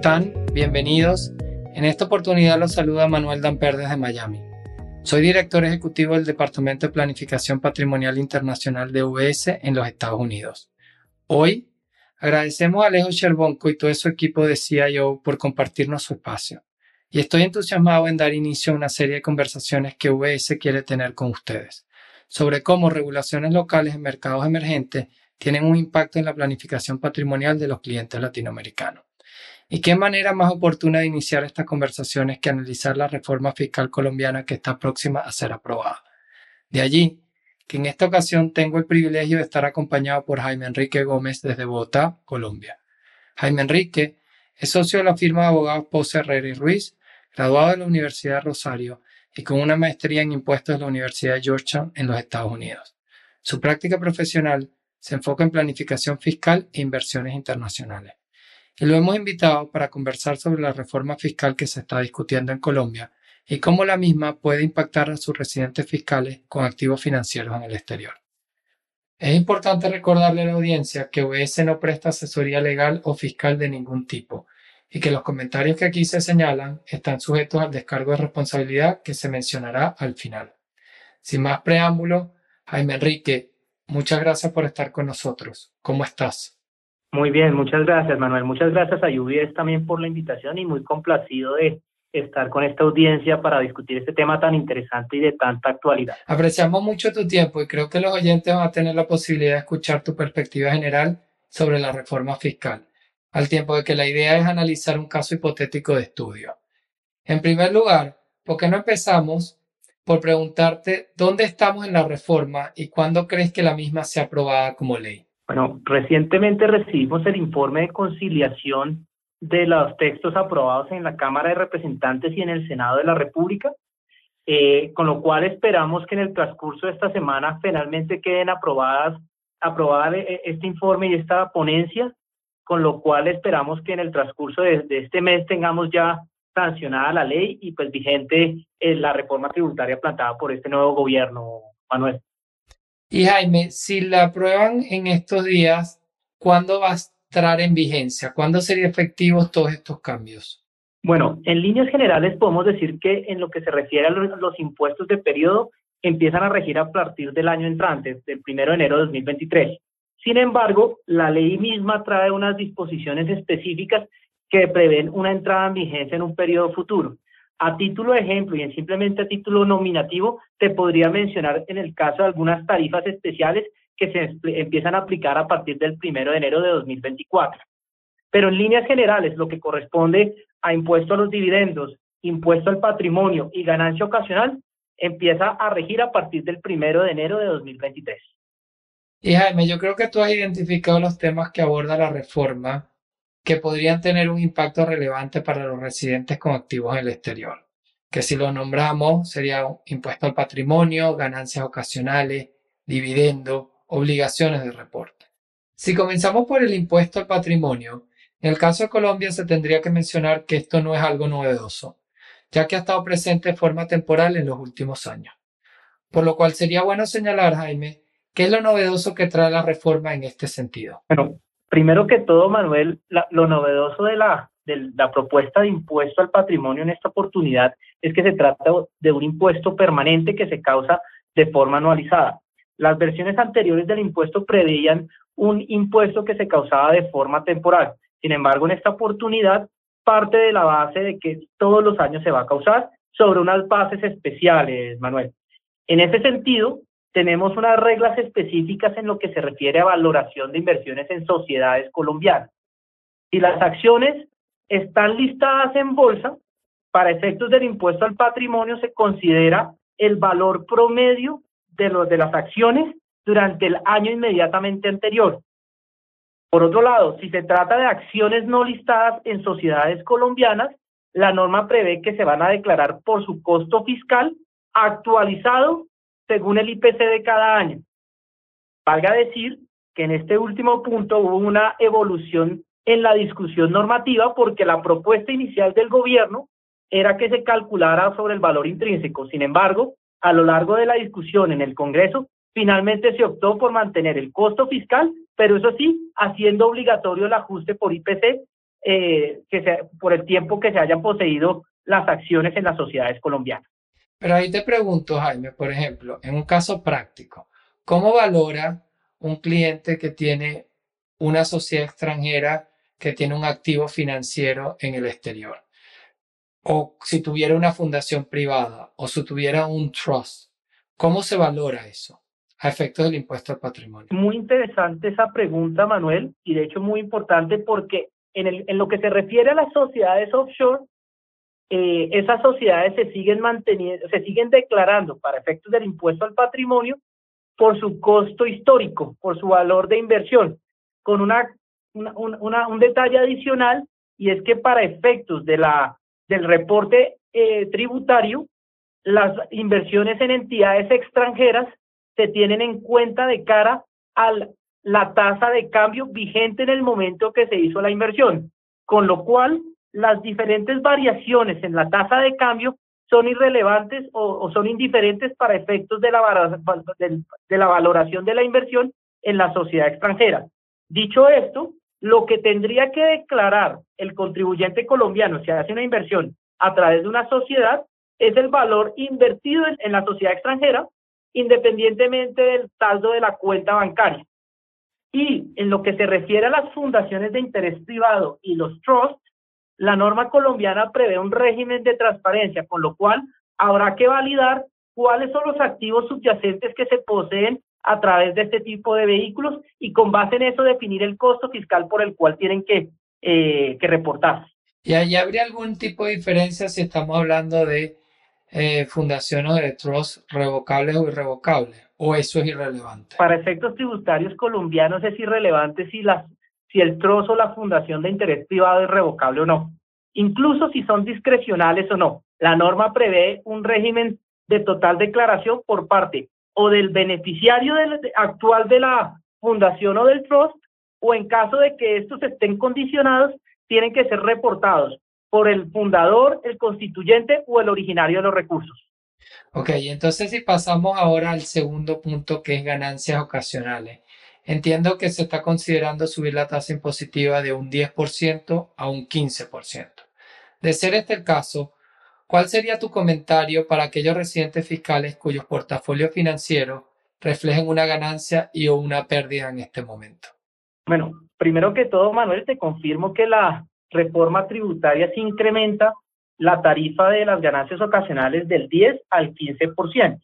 están? Bienvenidos. En esta oportunidad los saluda Manuel Damper desde Miami. Soy director ejecutivo del Departamento de Planificación Patrimonial Internacional de UBS en los Estados Unidos. Hoy agradecemos a Alejo Sherbonco y todo su equipo de CIO por compartirnos su espacio. Y estoy entusiasmado en dar inicio a una serie de conversaciones que UBS quiere tener con ustedes sobre cómo regulaciones locales en mercados emergentes tienen un impacto en la planificación patrimonial de los clientes latinoamericanos. ¿Y qué manera más oportuna de iniciar estas conversaciones que analizar la reforma fiscal colombiana que está próxima a ser aprobada? De allí que en esta ocasión tengo el privilegio de estar acompañado por Jaime Enrique Gómez desde Bogotá, Colombia. Jaime Enrique es socio de la firma de abogados Pose Herrera y Ruiz, graduado de la Universidad de Rosario y con una maestría en impuestos de la Universidad de Georgetown en los Estados Unidos. Su práctica profesional se enfoca en planificación fiscal e inversiones internacionales y lo hemos invitado para conversar sobre la reforma fiscal que se está discutiendo en Colombia y cómo la misma puede impactar a sus residentes fiscales con activos financieros en el exterior. Es importante recordarle a la audiencia que OBS no presta asesoría legal o fiscal de ningún tipo y que los comentarios que aquí se señalan están sujetos al descargo de responsabilidad que se mencionará al final. Sin más preámbulo, Jaime Enrique, muchas gracias por estar con nosotros. ¿Cómo estás? Muy bien, muchas gracias, Manuel. Muchas gracias a UBS también por la invitación y muy complacido de estar con esta audiencia para discutir este tema tan interesante y de tanta actualidad. Apreciamos mucho tu tiempo y creo que los oyentes van a tener la posibilidad de escuchar tu perspectiva general sobre la reforma fiscal, al tiempo de que la idea es analizar un caso hipotético de estudio. En primer lugar, ¿por qué no empezamos por preguntarte dónde estamos en la reforma y cuándo crees que la misma sea aprobada como ley? Bueno, recientemente recibimos el informe de conciliación de los textos aprobados en la Cámara de Representantes y en el Senado de la República, eh, con lo cual esperamos que en el transcurso de esta semana finalmente queden aprobadas aprobada eh, este informe y esta ponencia, con lo cual esperamos que en el transcurso de, este mes tengamos ya sancionada la ley y pues vigente eh, la reforma tributaria plantada por este nuevo gobierno, Manuel. Y Jaime, si la aprueban en estos días, ¿cuándo va a estar en vigencia? ¿Cuándo serían efectivos todos estos cambios? Bueno, en líneas generales podemos decir que en lo que se refiere a los, impuestos de periodo, empiezan a regir a partir del año entrante, del 1 de enero de 2023. Sin embargo, la ley misma trae unas disposiciones específicas que prevén una entrada en vigencia en un periodo futuro. A título de ejemplo y en simplemente a título nominativo, te podría mencionar en el caso de algunas tarifas especiales que se empiezan a aplicar a partir del primero de enero de 2024. Pero en líneas generales, lo que corresponde a impuesto a los dividendos, impuesto al patrimonio y ganancia ocasional, empieza a regir a partir del primero de enero de 2023. Y Jaime, yo creo que tú has identificado los temas que aborda la reforma que podrían tener un impacto relevante para los residentes con activos en el exterior, que si lo nombramos sería impuesto al patrimonio, ganancias ocasionales, dividendo, obligaciones de reporte. Si comenzamos por el impuesto al patrimonio, en el caso de Colombia se tendría que mencionar que esto no es algo novedoso, ya que ha estado presente de forma temporal en los últimos años. Por lo cual sería bueno señalar, Jaime, qué es lo novedoso que trae la reforma en este sentido. Primero que todo, Manuel, lo novedoso de la, de la propuesta de impuesto al patrimonio en esta oportunidad es que se trata de un impuesto permanente que se causa de forma anualizada. Las versiones anteriores del impuesto preveían un impuesto que se causaba de forma temporal. Sin embargo, en esta oportunidad parte de la base de que todos los años se va a causar sobre unas bases especiales, Manuel. En ese sentido, tenemos unas reglas específicas en lo que se refiere a valoración de inversiones en sociedades colombianas. Si las acciones están listadas en bolsa, para efectos del impuesto al patrimonio se considera el valor promedio de, los, de las acciones durante el año inmediatamente anterior. Por otro lado, si se trata de acciones no listadas en sociedades colombianas, la norma prevé que se van a declarar por su costo fiscal actualizado según el IPC de cada año. Valga decir que en este último punto hubo una evolución en la discusión normativa porque la propuesta inicial del gobierno era que se calculara sobre el valor intrínseco. Sin embargo, a lo largo de la discusión en el Congreso, finalmente se optó por mantener el costo fiscal, pero eso sí, haciendo obligatorio el ajuste por IPC eh, que por el tiempo que se hayan poseído las acciones en las sociedades colombianas. Pero ahí te pregunto, Jaime, por ejemplo, en un caso práctico, ¿cómo valora un cliente que tiene una sociedad extranjera que tiene un activo financiero en el exterior? O si tuviera una fundación privada o si tuviera un trust, ¿cómo se valora eso a efectos del impuesto al patrimonio? Muy interesante esa pregunta, Manuel, y de hecho muy importante porque en, en lo que se refiere a las sociedades offshore, eh, esas sociedades se siguen manteniendo, se siguen declarando para efectos del impuesto al patrimonio por su costo histórico, por su valor de inversión, con una, una, un detalle adicional y es que para efectos de la, del reporte eh, tributario, las inversiones en entidades extranjeras se tienen en cuenta de cara a la tasa de cambio vigente en el momento que se hizo la inversión, con lo cual las diferentes variaciones en la tasa de cambio son irrelevantes o, son indiferentes para efectos de la, valoración de la inversión en la sociedad extranjera. Dicho esto, lo que tendría que declarar el contribuyente colombiano si hace una inversión a través de una sociedad es el valor invertido en la sociedad extranjera, independientemente del saldo de la cuenta bancaria. Y en lo que se refiere a las fundaciones de interés privado y los trusts, la norma colombiana prevé un régimen de transparencia, con lo cual habrá que validar cuáles son los activos subyacentes que se poseen a través de este tipo de vehículos y con base en eso definir el costo fiscal por el cual tienen que, eh, que reportarse. ¿Y ahí habría algún tipo de diferencia si estamos hablando de eh, fundaciones de trust revocables o irrevocables? ¿O eso es irrelevante? Para efectos tributarios colombianos es irrelevante si las si el trozo o la fundación de interés privado es revocable o no, incluso si son discrecionales o no. La norma prevé un régimen de total declaración por parte o del beneficiario actual de la fundación o del trust, o en caso de que estos estén condicionados, tienen que ser reportados por el fundador, el constituyente o el originario de los recursos. Ok, entonces si pasamos ahora al segundo punto que es ganancias ocasionales. Entiendo que se está considerando subir la tasa impositiva de un 10% a un 15%. De ser este el caso, ¿cuál sería tu comentario para aquellos residentes fiscales cuyos portafolios financieros reflejen una ganancia y o una pérdida en este momento? Bueno, primero que todo, Manuel, te confirmo que la reforma tributaria se incrementa la tarifa de las ganancias ocasionales del 10 al 15%.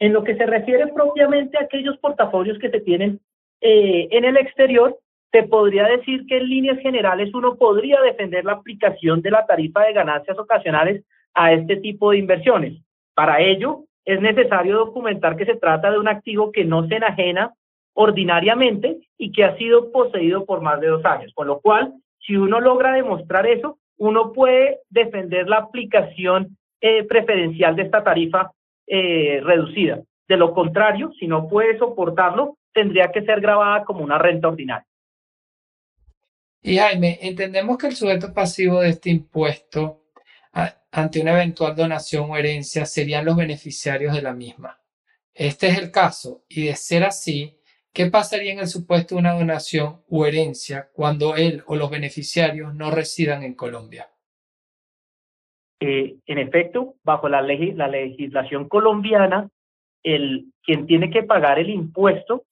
En lo que se refiere propiamente a aquellos portafolios que se tienen eh, en el exterior, se podría decir que en líneas generales uno podría defender la aplicación de la tarifa de ganancias ocasionales a este tipo de inversiones. Para ello, es necesario documentar que se trata de un activo que no se enajena ordinariamente y que ha sido poseído por más de dos años, con lo cual, si uno logra demostrar eso, uno puede defender la aplicación eh, preferencial de esta tarifa eh, reducida. De lo contrario, si no puede soportarlo, tendría que ser grabada como una renta ordinaria. Y Jaime, entendemos que el sujeto pasivo de este impuesto ante una eventual donación o herencia serían los beneficiarios de la misma. Este es el caso, y de ser así, ¿qué pasaría en el supuesto de una donación o herencia cuando él o los beneficiarios no residan en Colombia? Eh, en efecto, bajo la, la legislación colombiana, el, quien tiene que pagar el impuesto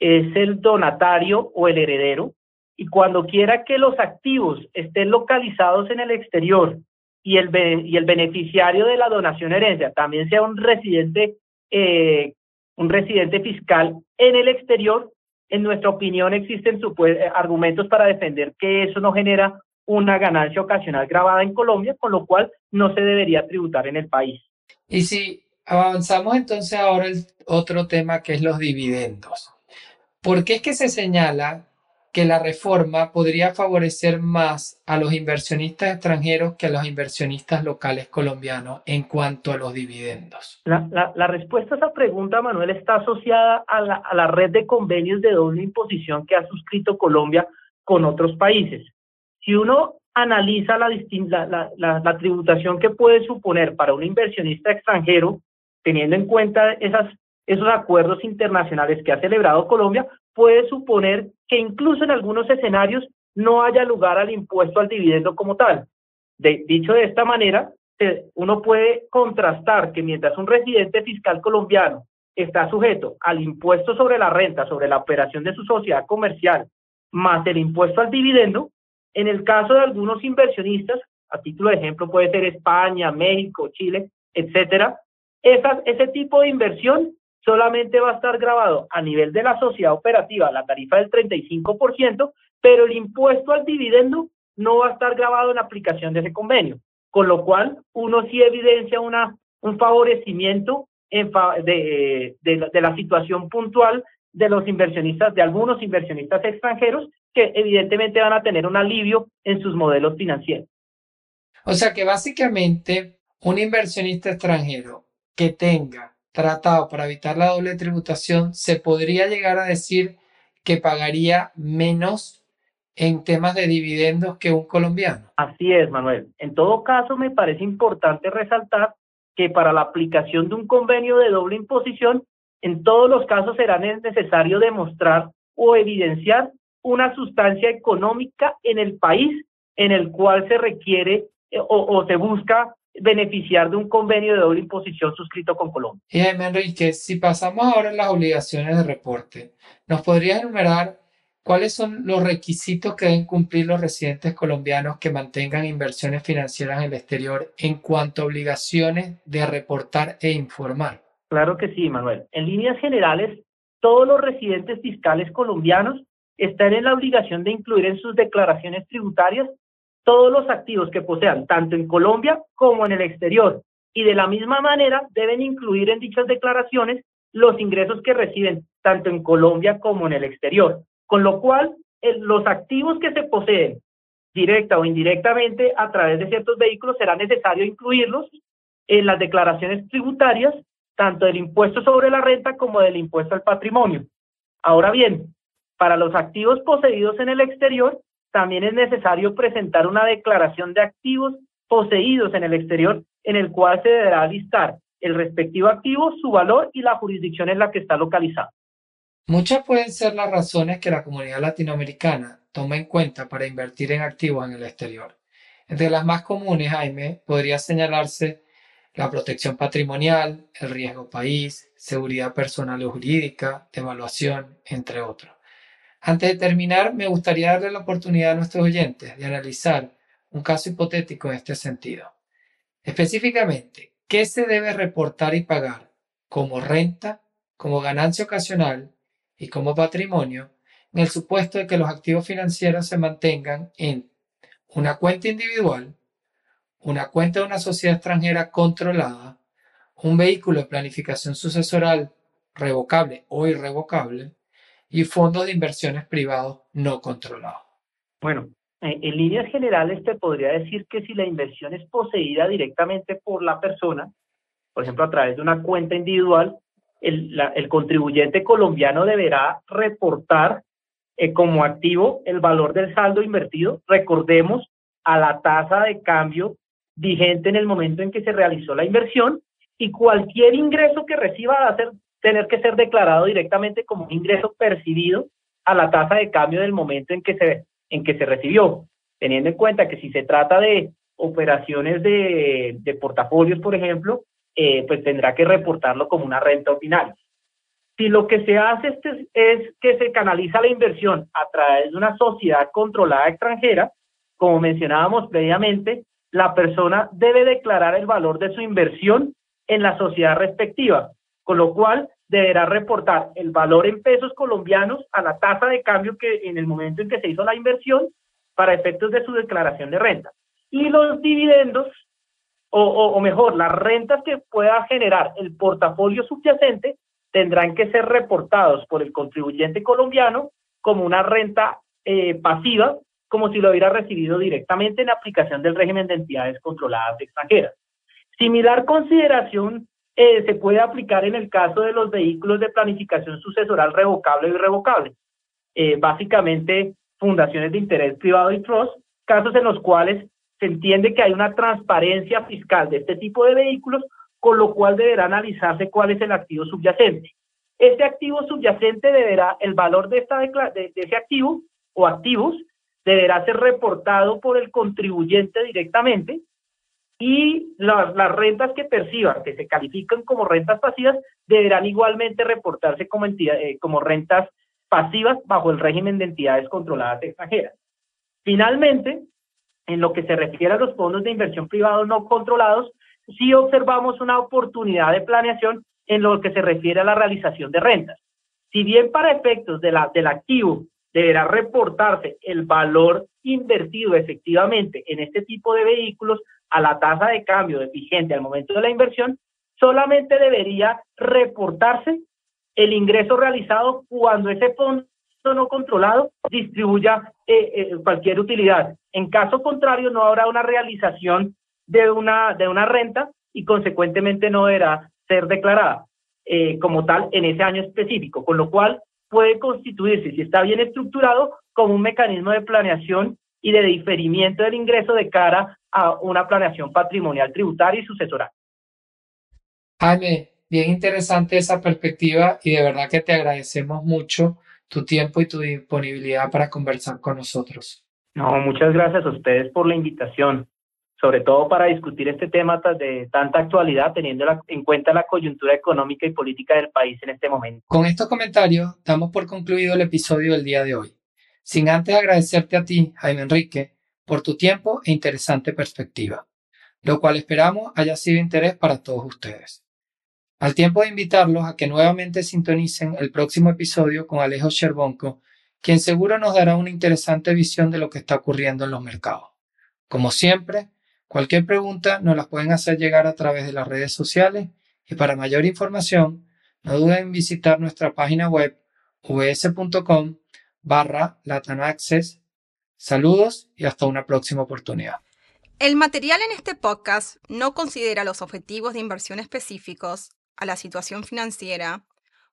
es el donatario o el heredero, y cuando quiera que los activos estén localizados en el exterior y el, y el beneficiario de la donación herencia también sea un residente, eh, un residente fiscal en el exterior, en nuestra opinión existen argumentos para defender que eso no genera una ganancia ocasional grabada en Colombia, con lo cual no se debería tributar en el país. Y si avanzamos entonces ahora el otro tema que es los dividendos. ¿Por qué es que se señala que la reforma podría favorecer más a los inversionistas extranjeros que a los inversionistas locales colombianos en cuanto a los dividendos? La, respuesta a esa pregunta, Manuel, está asociada a la, a la red de convenios de doble imposición que ha suscrito Colombia con otros países. Si uno analiza la, la, la, tributación que puede suponer para un inversionista extranjero, teniendo en cuenta esos acuerdos internacionales que ha celebrado Colombia, puede suponer que incluso en algunos escenarios no haya lugar al impuesto al dividendo como tal. Dicho de esta manera, uno puede contrastar que mientras un residente fiscal colombiano está sujeto al impuesto sobre la renta, sobre la operación de su sociedad comercial, más el impuesto al dividendo, en el caso de algunos inversionistas, a título de ejemplo puede ser España, México, Chile, etcétera, ese tipo de inversión solamente va a estar grabado a nivel de la sociedad operativa, la tarifa del 35%, pero el impuesto al dividendo no va a estar grabado en aplicación de ese convenio, con lo cual uno sí evidencia una, un favorecimiento en de, de la situación puntual de los inversionistas, de algunos inversionistas extranjeros, que evidentemente van a tener un alivio en sus modelos financieros. O sea que básicamente un inversionista extranjero que tenga tratado para evitar la doble tributación, se podría llegar a decir que pagaría menos en temas de dividendos que un colombiano. Así es, Manuel. En todo caso, me parece importante resaltar que para la aplicación de un convenio de doble imposición, en todos los casos será necesario demostrar o evidenciar una sustancia económica en el país en el cual se requiere eh, o, se busca beneficiar de un convenio de doble imposición suscrito con Colombia. Y Jaime Enrique, si pasamos ahora a las obligaciones de reporte, ¿nos podrías enumerar cuáles son los requisitos que deben cumplir los residentes colombianos que mantengan inversiones financieras en el exterior en cuanto a obligaciones de reportar e informar? Claro que sí, Manuel. En líneas generales, todos los residentes fiscales colombianos están en la obligación de incluir en sus declaraciones tributarias todos los activos que posean, tanto en Colombia como en el exterior. Y de la misma manera deben incluir en dichas declaraciones los ingresos que reciben tanto en Colombia como en el exterior. Con lo cual, los activos que se poseen directa o indirectamente a través de ciertos vehículos será necesario incluirlos en las declaraciones tributarias, tanto del impuesto sobre la renta como del impuesto al patrimonio. Ahora bien, para los activos poseídos en el exterior, también es necesario presentar una declaración de activos poseídos en el exterior en el cual se deberá listar el respectivo activo, su valor y la jurisdicción en la que está localizado. Muchas pueden ser las razones que la comunidad latinoamericana toma en cuenta para invertir en activos en el exterior. Entre las más comunes, Jaime, podría señalarse la protección patrimonial, el riesgo país, seguridad personal o jurídica, devaluación, entre otros. Antes de terminar, me gustaría darle la oportunidad a nuestros oyentes de analizar un caso hipotético en este sentido. Específicamente, ¿qué se debe reportar y pagar como renta, como ganancia ocasional y como patrimonio en el supuesto de que los activos financieros se mantengan en una cuenta individual, una cuenta de una sociedad extranjera controlada, un vehículo de planificación sucesoral revocable o irrevocable, y fondos de inversiones privados no controlados. Bueno, en líneas generales te podría decir que si la inversión es poseída directamente por la persona, por ejemplo a través de una cuenta individual, el, el contribuyente colombiano deberá reportar eh, como activo el valor del saldo invertido, recordemos, a la tasa de cambio vigente en el momento en que se realizó la inversión y cualquier ingreso que reciba va a ser tener que ser declarado directamente como un ingreso percibido a la tasa de cambio del momento en que se, en que se recibió, teniendo en cuenta que si se trata de operaciones de, de portafolios, por ejemplo, eh, pues tendrá que reportarlo como una renta ordinaria. Si lo que se hace es, es que se canaliza la inversión a través de una sociedad controlada extranjera, como mencionábamos previamente, la persona debe declarar el valor de su inversión en la sociedad respectiva, con lo cual deberá reportar el valor en pesos colombianos a la tasa de cambio que en el momento en que se hizo la inversión para efectos de su declaración de renta. Y los dividendos, o, mejor, las rentas que pueda generar el portafolio subyacente tendrán que ser reportados por el contribuyente colombiano como una renta eh, pasiva, como si lo hubiera recibido directamente en aplicación del régimen de entidades controladas extranjeras. Similar consideración eh, se puede aplicar en el caso de los vehículos de planificación sucesoral revocable o irrevocable. Eh, básicamente, fundaciones de interés privado y trust, casos en los cuales se entiende que hay una transparencia fiscal de este tipo de vehículos, con lo cual deberá analizarse cuál es el activo subyacente. Este activo subyacente deberá, el valor de, esta de, de ese activo o activos deberá ser reportado por el contribuyente directamente y las, rentas que perciban, que se califican como rentas pasivas, deberán igualmente reportarse como, eh, como rentas pasivas bajo el régimen de entidades controladas extranjeras. Finalmente, en lo que se refiere a los fondos de inversión privados no controlados, sí observamos una oportunidad de planeación en lo que se refiere a la realización de rentas. Si bien para efectos de la, del activo deberá reportarse el valor invertido efectivamente en este tipo de vehículos a la tasa de cambio de vigente al momento de la inversión, solamente debería reportarse el ingreso realizado cuando ese fondo no controlado distribuya eh, eh, cualquier utilidad. En caso contrario, no habrá una realización de una, de una renta y consecuentemente no deberá ser declarada eh, como tal en ese año específico, con lo cual puede constituirse, si está bien estructurado, como un mecanismo de planeación y de diferimiento del ingreso de cara a una planeación patrimonial tributaria y sucesoral. Jaime, bien interesante esa perspectiva y de verdad que te agradecemos mucho tu tiempo y tu disponibilidad para conversar con nosotros. No, muchas gracias a ustedes por la invitación, sobre todo para discutir este tema de tanta actualidad, teniendo en cuenta la coyuntura económica y política del país en este momento. Con estos comentarios, damos por concluido el episodio del día de hoy. Sin antes agradecerte a ti, Jaime Enrique, por tu tiempo e interesante perspectiva, lo cual esperamos haya sido de interés para todos ustedes. Al tiempo de invitarlos a que nuevamente sintonicen el próximo episodio con Alejo Sherbonco, quien seguro nos dará una interesante visión de lo que está ocurriendo en los mercados. Como siempre, cualquier pregunta nos las pueden hacer llegar a través de las redes sociales y para mayor información, no duden en visitar nuestra página web vs.com barra latanaccess. Saludos y hasta una próxima oportunidad. El material en este podcast no considera los objetivos de inversión específicos a la situación financiera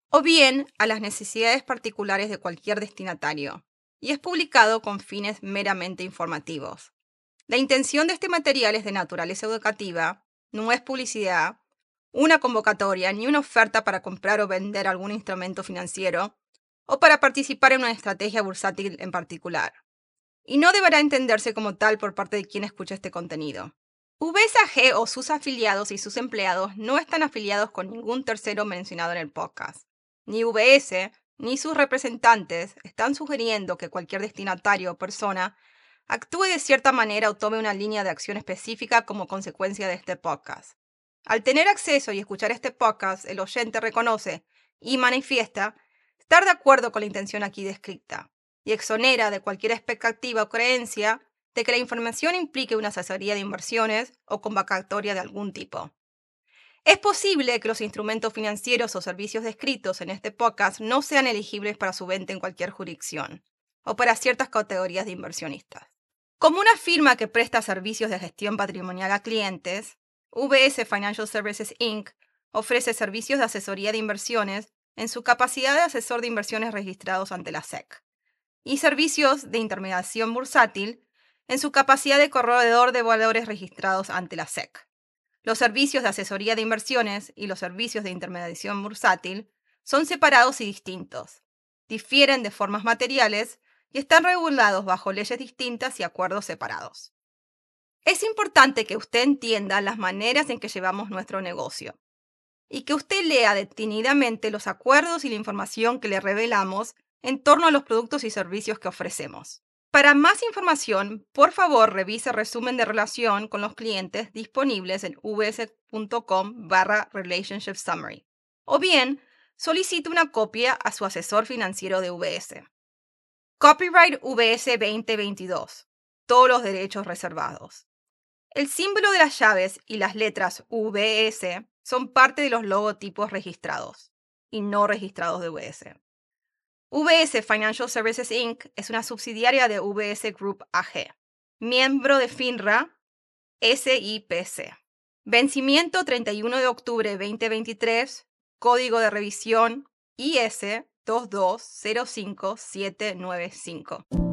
o bien a las necesidades particulares de cualquier destinatario, y es publicado con fines meramente informativos. La intención de este material es de naturaleza educativa, no es publicidad, una convocatoria ni una oferta para comprar o vender algún instrumento financiero o para participar en una estrategia bursátil en particular. Y no deberá entenderse como tal por parte de quien escucha este contenido. VSAG o sus afiliados y sus empleados no están afiliados con ningún tercero mencionado en el podcast. Ni VS ni sus representantes están sugiriendo que cualquier destinatario o persona actúe de cierta manera o tome una línea de acción específica como consecuencia de este podcast. Al tener acceso y escuchar este podcast, el oyente reconoce y manifiesta estar de acuerdo con la intención aquí descrita y exonera de cualquier expectativa o creencia de que la información implique una asesoría de inversiones o convocatoria de algún tipo. Es posible que los instrumentos financieros o servicios descritos en este podcast no sean elegibles para su venta en cualquier jurisdicción o para ciertas categorías de inversionistas. Como una firma que presta servicios de gestión patrimonial a clientes, VS Financial Services Inc. ofrece servicios de asesoría de inversiones en su capacidad de asesor de inversiones registrados ante la SEC y servicios de intermediación bursátil en su capacidad de corredor de valores registrados ante la SEC. Los servicios de asesoría de inversiones y los servicios de intermediación bursátil son separados y distintos, difieren de formas materiales y están regulados bajo leyes distintas y acuerdos separados. Es importante que usted entienda las maneras en que llevamos nuestro negocio y que usted lea detenidamente los acuerdos y la información que le revelamos en torno a los productos y servicios que ofrecemos. Para más información, por favor revise resumen de relación con los clientes disponibles en vs.com barra. O bien, solicite una copia a su asesor financiero de VS. Copyright VS 2022. Todos los derechos reservados. El símbolo de las llaves y las letras VS son parte de los logotipos registrados y no registrados de VS. VS Financial Services Inc. es una subsidiaria de VS Group AG, miembro de FINRA SIPC. Vencimiento 31 de octubre 2023, código de revisión IS 2205795.